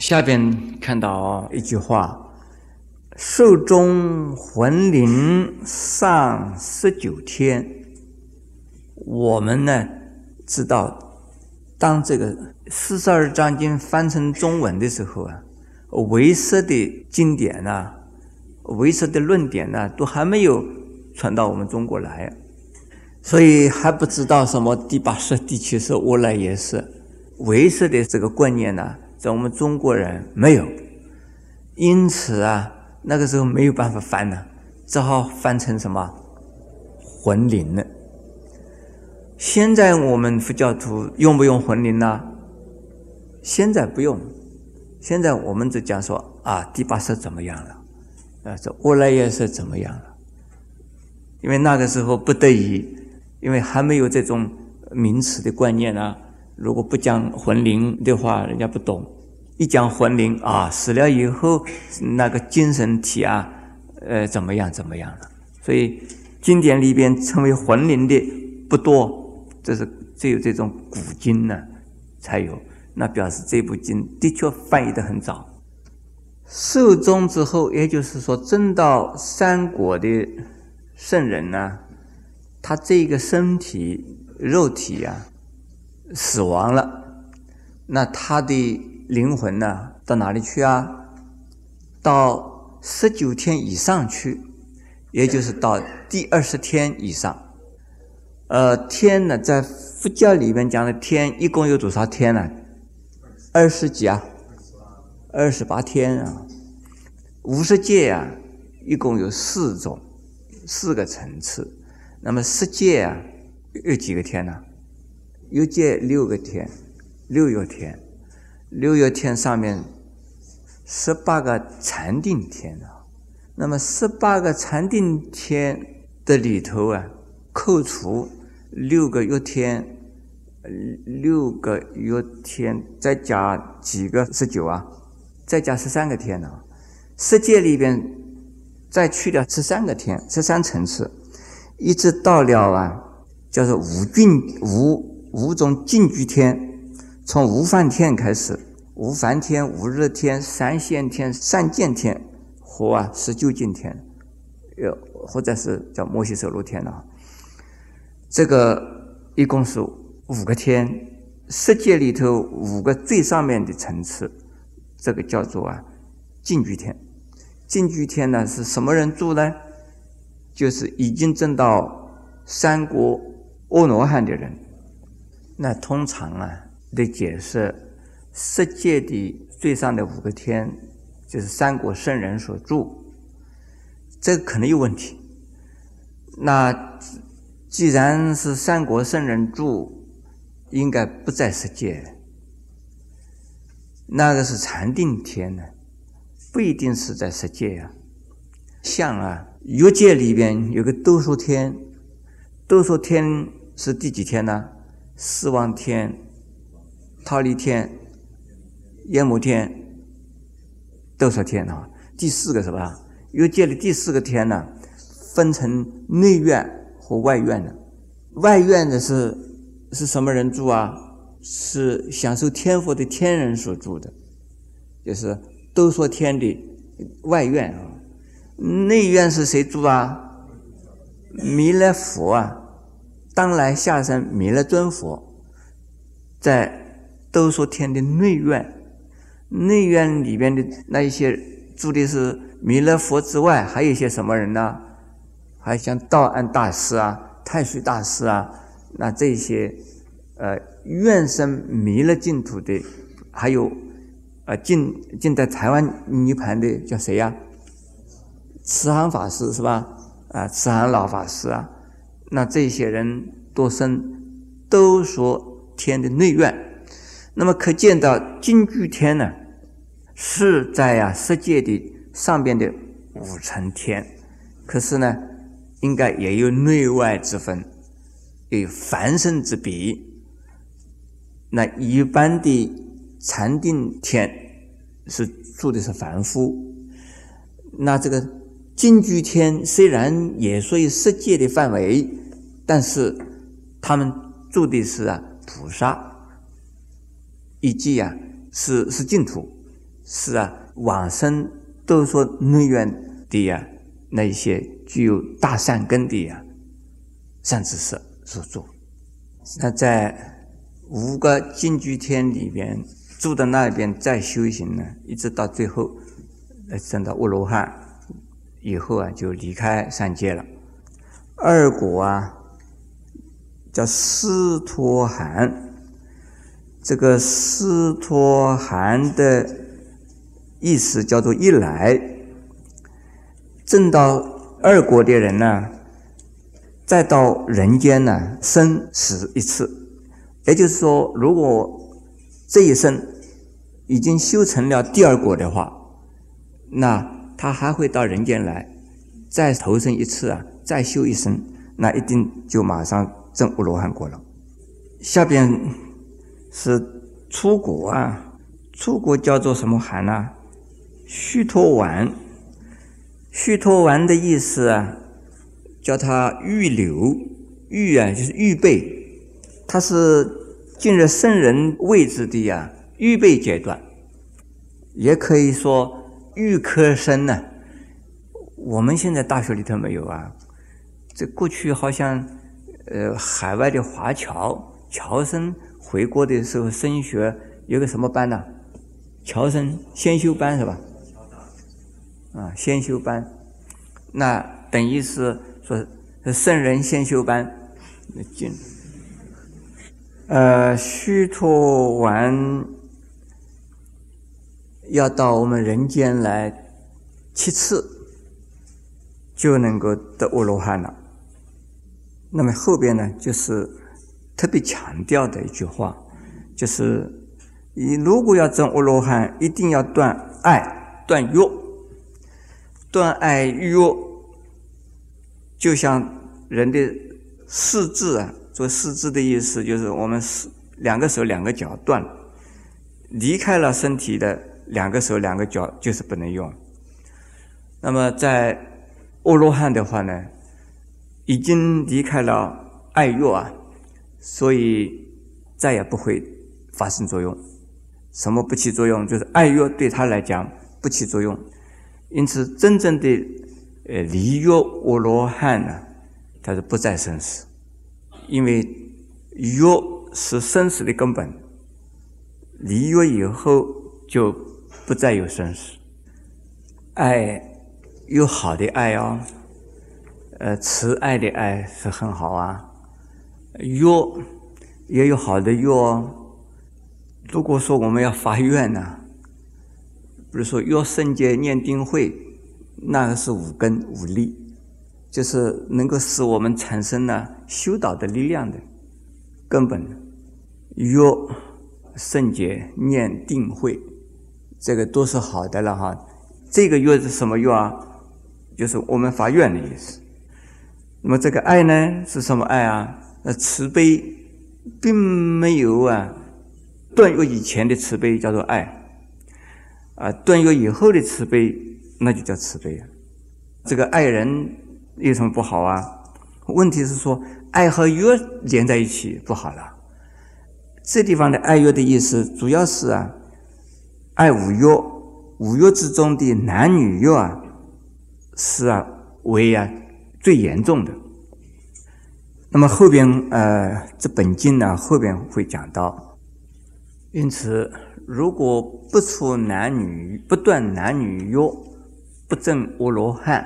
下边看到一句话：“寿终魂灵上十九天。”我们呢知道，当这个四十二章经翻成中文的时候啊，唯识的经典呐，唯识的论点呢，都还没有传到我们中国来，所以还不知道什么第八识、第七识、无来也是唯识的这个观念呢，在我们中国人没有，因此啊，那个时候没有办法翻呢，只好翻成什么魂灵了。现在我们佛教徒用不用魂灵呢？现在不用，现在我们只讲说啊，第八识怎么样了？啊，这阿赖耶识怎么样了？因为那个时候不得已，因为还没有这种名词的观念呢。如果不讲魂灵的话，人家不懂；一讲魂灵啊，死了以后那个精神体啊，呃，怎么样怎么样了？所以经典里边称为魂灵的不多。这是只有这种古经呢才有，那表示这部经的确翻译的很早。寿终之后，也就是说，真到三国的圣人呢，他这个身体肉体啊死亡了，那他的灵魂呢到哪里去啊？到十九天以上去，也就是到第二十天以上。呃，天呢，在佛教里面讲的天，一共有多少天呢？二十几啊，二十八天啊。五十界啊，一共有四种，四个层次。那么十界啊，有几个天呢？有界六个天，六月天，六月天上面十八个禅定天啊。那么十八个禅定天的里头啊，扣除。六个月天，六个月天，再加几个十九啊？再加十三个天呢？世界里边再去掉十三个天，十三层次，一直到了啊，叫做五境五五种净居天，从无梵天开始，无梵天、无日天、三线天、三见天和啊十九境天，又或者是叫摩西舍罗天了。这个一共是五个天，世界里头五个最上面的层次，这个叫做啊净居天。净居天呢是什么人住呢？就是已经证到三国阿罗汉的人。那通常啊的解释，世界的最上的五个天就是三国圣人所住，这个可能有问题。那。既然是三国圣人住，应该不在世界。那个是禅定天呢，不一定是在世界呀。像啊，欲界里边有个兜率天，兜率天是第几天呢？四望天、忉利天、阎摩天、兜率天啊，第四个是吧？欲界的第四个天呢，分成内院。和外院的，外院的是是什么人住啊？是享受天福的天人所住的，就是都说天的外院啊。内院是谁住啊？弥勒佛啊，当来下生弥勒尊佛，在都说天的内院。内院里边的那一些住的是弥勒佛之外，还有一些什么人呢？还像道安大师啊、太虚大师啊，那这些呃愿生弥勒净土的，还有呃进进在台湾涅盘的叫谁呀？慈航法师是吧？啊，慈航老法师啊，那这些人多生都说天的内院，那么可见到金居天呢，是在啊世界的上边的五层天，可是呢。应该也有内外之分，有凡圣之别。那一般的禅定天是住的是凡夫，那这个金居天虽然也属于世界的范围，但是他们住的是啊菩萨，以及啊是是净土，是啊，往生都说内院的呀，那一些具有大善根的呀，善知识所做。那在五个净居天里边住的那边再修行呢，一直到最后，呃，升到阿罗汉以后啊，就离开三界了。二果啊，叫斯托含，这个斯托含的。意思叫做一来，正到二国的人呢，再到人间呢生死一次，也就是说，如果这一生已经修成了第二国的话，那他还会到人间来，再投生一次啊，再修一生，那一定就马上证阿罗汉果了。下边是出国啊，出国叫做什么含呢？虚脱丸，虚脱丸的意思啊，叫它预留，预啊就是预备，它是进入圣人位置的呀预备阶段，也可以说预科生呢。我们现在大学里头没有啊，这过去好像呃海外的华侨侨生回国的时候升学有个什么班呢？侨生先修班是吧？啊，先修班，那等于是说圣人先修班进。呃，须陀丸要到我们人间来七次，就能够得阿罗汉了。那么后边呢，就是特别强调的一句话，就是你如果要证阿罗汉，一定要断爱，断欲。断爱欲，就像人的四肢啊，做四肢的意思就是我们是两个手两个脚断，离开了身体的两个手两个脚就是不能用。那么在阿罗汉的话呢，已经离开了爱欲啊，所以再也不会发生作用。什么不起作用？就是爱乐对他来讲不起作用。因此，真正的呃离乐阿罗汉呢，他是不再生死，因为欲是生死的根本。离欲以后就不再有生死。爱有好的爱哦，呃，慈爱的爱是很好啊。药也有好的药哦。如果说我们要发愿呢？比如说，药圣洁念定慧，那个是五根五力，就是能够使我们产生了修道的力量的根本。药圣洁念定慧，这个都是好的了哈。这个药是什么药啊？就是我们发愿的意思。那么这个爱呢，是什么爱啊？呃，慈悲，并没有啊断约以前的慈悲叫做爱。啊，断约以后的慈悲，那就叫慈悲啊。这个爱人有什么不好啊？问题是说，爱和约连在一起不好了。这地方的爱约的意思，主要是啊，爱五约，五约之中的男女约啊，是啊为啊最严重的。那么后边呃，这本经呢后边会讲到，因此。如果不出男女，不断男女约，不证阿罗汉；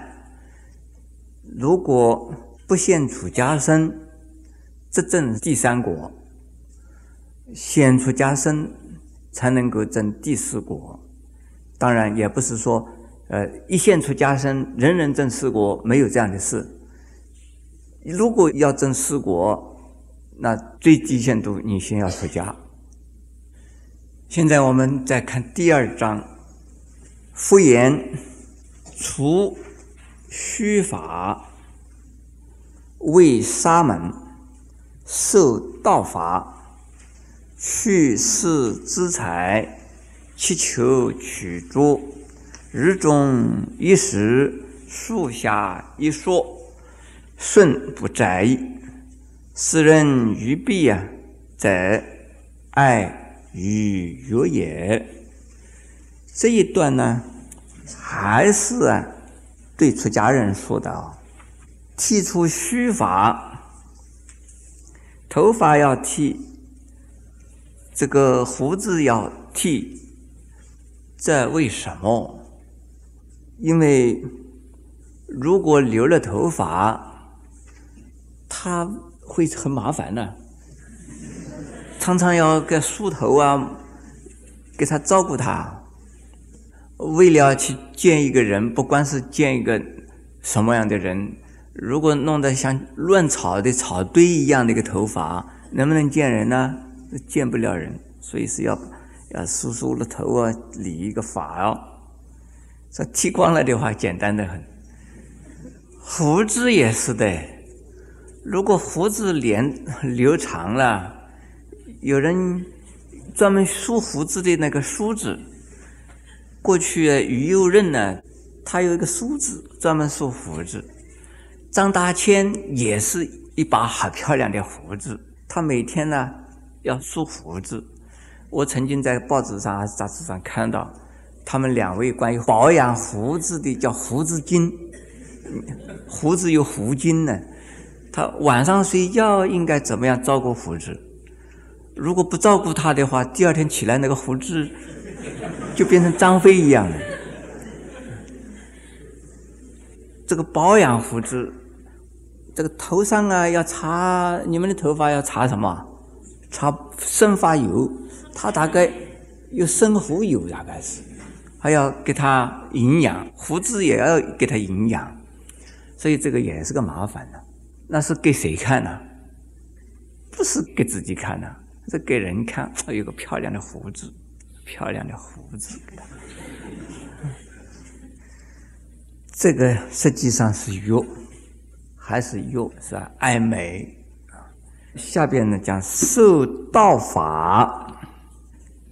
如果不现出家身，则证第三果；现出家身才能够证第四果。当然，也不是说，呃，一现出家身，人人证四果，没有这样的事。如果要证四果，那最低限度你先要出家。现在我们再看第二章，复言除虚法，为沙门受道法，去世资财，祈求取诸，日中一时，树下一说，顺不在，斯人于彼啊，在爱。与欲也，这一段呢，还是啊，对出家人说的啊，剃出须发，头发要剃，这个胡子要剃，这为什么？因为如果留了头发，他会很麻烦呢，常常要给梳头啊，给他照顾他。为了去见一个人，不光是见一个什么样的人，如果弄得像乱草的草堆一样的一个头发，能不能见人呢？见不了人，所以是要要梳梳了头啊，理一个发哦。这剃光了的话，简单的很。胡子也是的，如果胡子连留长了，有人专门梳胡子的那个梳子。过去于右任呢，他有一个梳子，专门梳胡子。张大千也是一把好漂亮的胡子，他每天呢要梳胡子。我曾经在报纸上还是、杂志上看到，他们两位关于保养胡子的叫胡子精，胡子有胡精呢。他晚上睡觉应该怎么样照顾胡子？如果不照顾他的话，第二天起来那个胡子。就变成张飞一样了。这个保养胡子，这个头上啊要擦，你们的头发要擦什么？擦生发油，他大概有生胡油，大概是，还要给他营养，胡子也要给他营养，所以这个也是个麻烦的。那是给谁看呢？不是给自己看的，是给人看，有个漂亮的胡子。漂亮的胡子，这个实际上是欲，还是欲是吧？爱美下边呢讲受道法，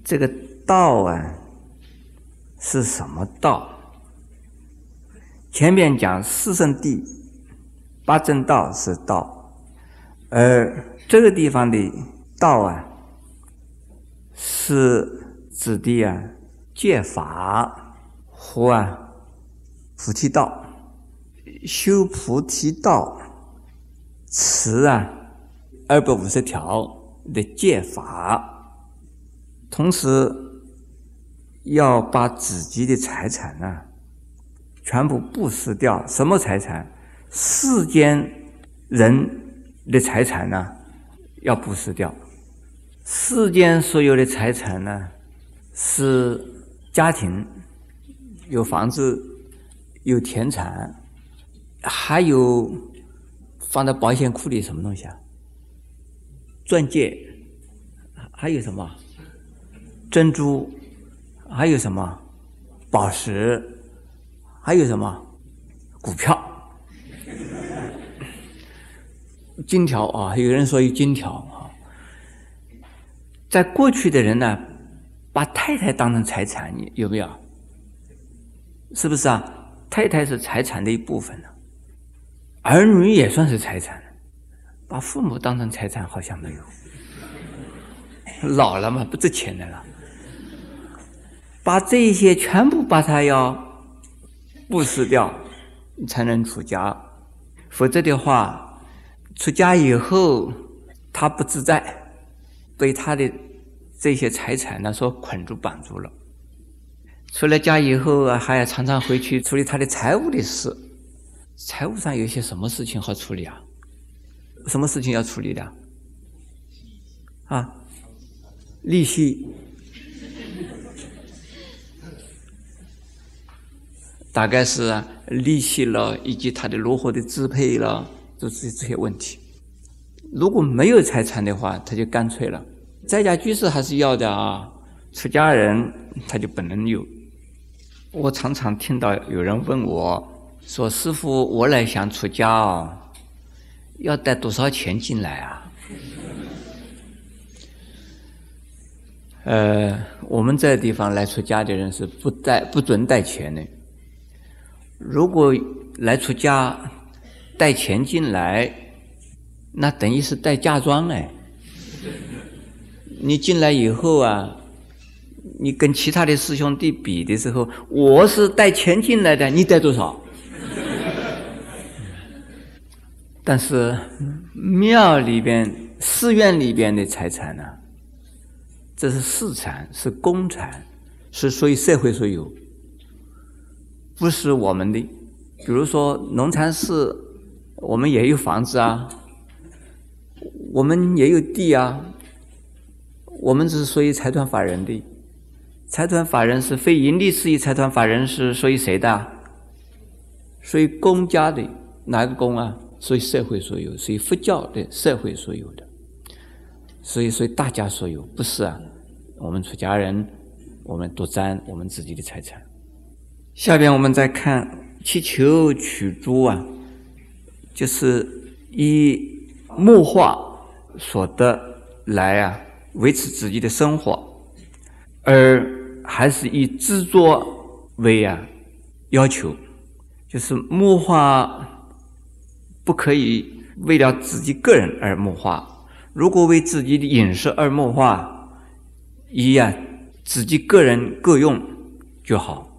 这个道啊是什么道？前面讲四圣谛、八正道是道，而这个地方的道啊是。指的啊，戒法和啊菩提道，修菩提道，持啊二百五十条的戒法，同时要把自己的财产呢全部布施掉。什么财产？世间人的财产呢要布施掉。世间所有的财产呢？是家庭有房子，有田产，还有放在保险库里什么东西啊？钻戒，还有什么？珍珠，还有什么？宝石，还有什么？股票，金条啊！有人说有金条啊，在过去的人呢？把太太当成财产，你有没有？是不是啊？太太是财产的一部分呢，儿女也算是财产。把父母当成财产好像没有，老了嘛不值钱的了。把这些全部把它要布施掉，才能出家。否则的话，出家以后他不自在，被他的。这些财产呢，说捆住绑住了。出了家以后啊，还要常常回去处理他的财务的事。财务上有些什么事情好处理啊？什么事情要处理的？啊，利息，大概是利息了，以及他的如何的支配了，就是这些问题。如果没有财产的话，他就干脆了。在家居士还是要的啊，出家人他就不能有。我常常听到有人问我说：“师傅，我来想出家哦，要带多少钱进来啊？”呃，我们这地方来出家的人是不带不准带钱的。如果来出家带钱进来，那等于是带嫁妆哎。你进来以后啊，你跟其他的师兄弟比的时候，我是带钱进来的，你带多少？但是庙里边、寺院里边的财产呢？这是私产，是公产，是属于社会所有，不是我们的。比如说农禅寺，我们也有房子啊，我们也有地啊，我们只是属于财团法人的。财团法人是非盈利事业财团法人，是属于谁的？属于公家的，哪个公啊？属于社会所有，属于佛教的社会所有的，所以属于大家所有，不是啊？我们出家人，我们独占我们自己的财产。下边我们再看祈求取珠啊，就是以木化所得来啊维持自己的生活，而还是以制作为啊要求，就是木化。不可以为了自己个人而木化。如果为自己的饮食而木化，一样自己个人各用就好。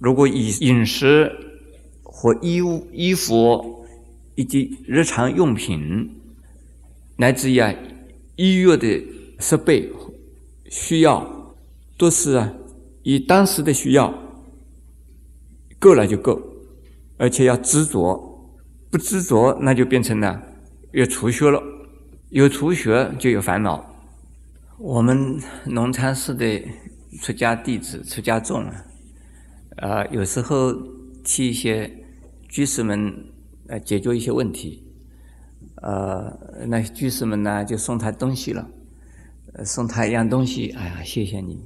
如果以饮食和衣物、衣服以及日常用品，乃至于啊医药的设备需要，都是啊以当时的需要够了就够，而且要执着。不执着，那就变成了有初学了。有初学就有烦恼。我们农禅寺的出家弟子、出家众啊，呃，有时候替一些居士们呃解决一些问题，呃，那居士们呢就送他东西了，送他一样东西。哎呀，谢谢你，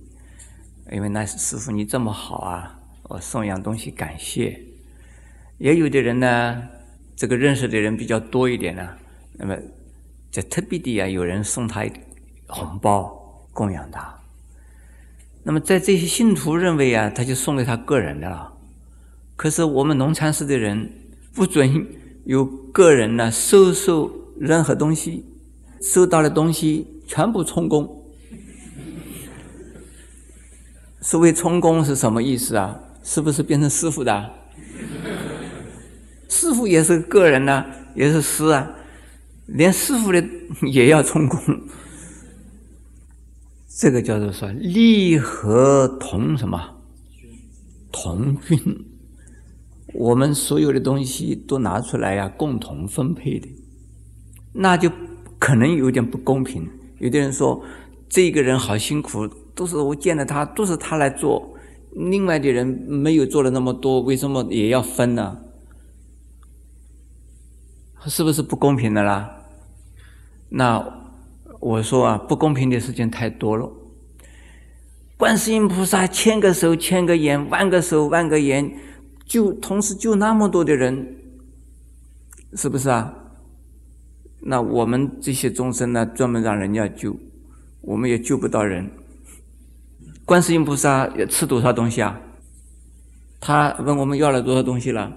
因为那师傅你这么好啊，我送一样东西感谢。也有的人呢。这个认识的人比较多一点呢，那么在特别的啊，有人送他红包供养他。那么在这些信徒认为啊，他就送给他个人的了。可是我们农禅寺的人不准有个人呢收受任何东西，收到的东西全部充公。所谓充公是什么意思啊？是不是变成师傅的？师傅也是个人呢，也是师啊，连师傅的也要充公，这个叫做说利和同什么同均，我们所有的东西都拿出来呀，共同分配的，那就可能有点不公平。有的人说这个人好辛苦，都是我见了他，都是他来做，另外的人没有做了那么多，为什么也要分呢？是不是不公平的啦？那我说啊，不公平的事情太多了。观世音菩萨千个手千个眼，万个手万个眼，就同时救那么多的人，是不是啊？那我们这些众生呢，专门让人家救，我们也救不到人。观世音菩萨吃多少东西啊？他问我们要了多少东西了？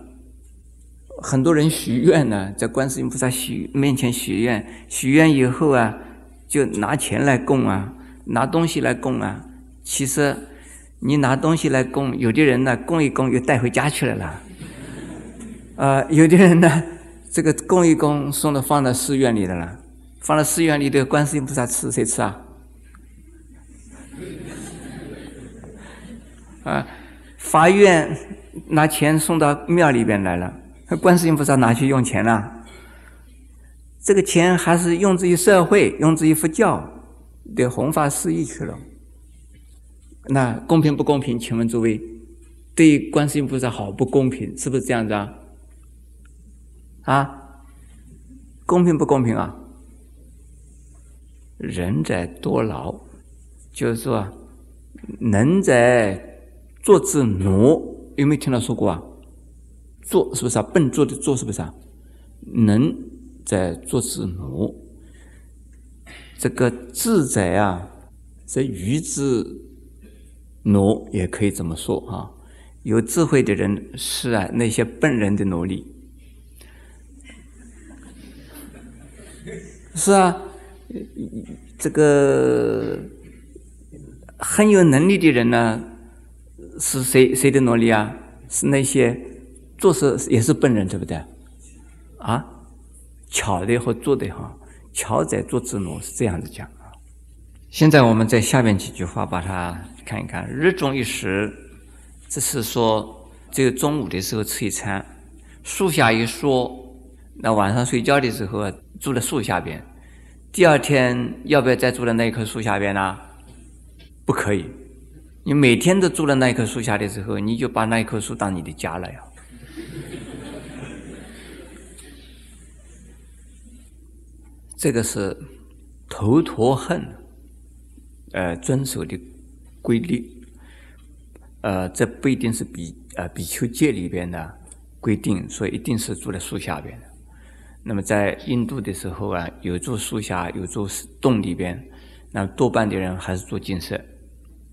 很多人许愿呢，在观世音菩萨许面前许愿，许愿以后啊，就拿钱来供啊，拿东西来供啊。其实你拿东西来供，有的人呢供一供又带回家去了啦。啊，有的人呢，这个供一供送到放到寺院里的了，放到寺院里的观世音菩萨吃谁吃啊？啊，法院拿钱送到庙里边来了。观世音菩萨拿去用钱了？这个钱还是用之于社会，用之于佛教的弘法事业去了。那公平不公平？请问诸位，对观世音菩萨好不公平？是不是这样子啊？啊？公平不公平啊？人在多劳，就是说，能在做之奴，有没有听到说过啊？做是不是啊？笨做的做是不是啊？能在做之奴，这个智者啊，这愚之奴也可以这么说啊。有智慧的人是啊，那些笨人的奴隶。是啊，这个很有能力的人呢，是谁谁的奴隶啊？是那些做事也是笨人，对不对？啊，巧的和做的哈，巧在做之奴是这样子讲啊。现在我们在下面几句话把它看一看：日中一时，这是说只有中午的时候吃一餐；树下一说，那晚上睡觉的时候住在树下边。第二天要不要再住在那一棵树下边呢？不可以。你每天都住在那一棵树下的时候，你就把那一棵树当你的家了呀。这个是头陀恨，呃，遵守的规律。呃，这不一定是比呃比丘戒里边的规定，所以一定是住在树下边的。那么在印度的时候啊，有住树下，有住洞里边，那多半的人还是住精舍。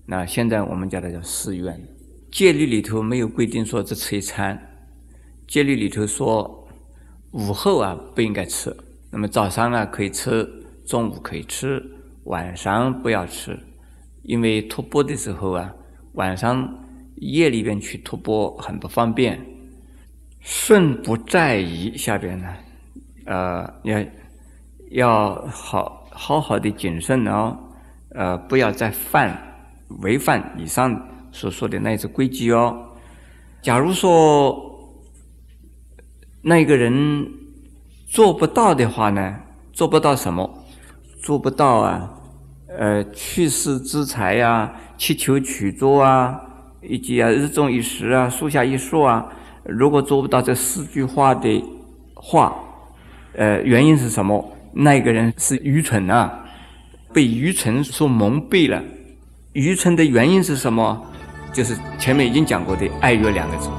那现在我们叫它叫寺院。戒律里头没有规定说只吃一餐，戒律里头说午后啊不应该吃，那么早上啊可以吃，中午可以吃，晚上不要吃，因为托钵的时候啊，晚上夜里边去托钵很不方便。顺不在意下边呢。呃，要要好好好的谨慎哦，呃，不要再犯违反以上所说的那些规矩哦。假如说那个人做不到的话呢，做不到什么？做不到啊，呃，去世之财呀，祈求取作啊，以及啊，日中一时啊，树下一树啊，如果做不到这四句话的话。呃，原因是什么？那个人是愚蠢啊，被愚蠢所蒙蔽了。愚蠢的原因是什么？就是前面已经讲过的“爱欲”两个字。